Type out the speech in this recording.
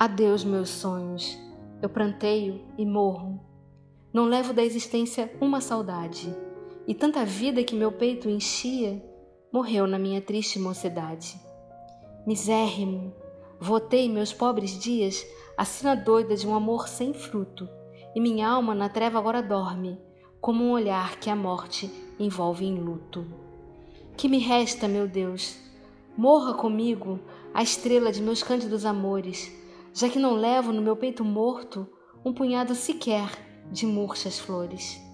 Adeus, meus sonhos. Eu pranteio e morro. Não levo da existência uma saudade, e tanta vida que meu peito enchia morreu na minha triste mocidade. Misérrimo, votei meus pobres dias a sina doida de um amor sem fruto, e minha alma na treva agora dorme, como um olhar que a morte envolve em luto. Que me resta, meu Deus? Morra comigo a estrela de meus cândidos amores, já que não levo no meu peito morto um punhado sequer de murchas flores.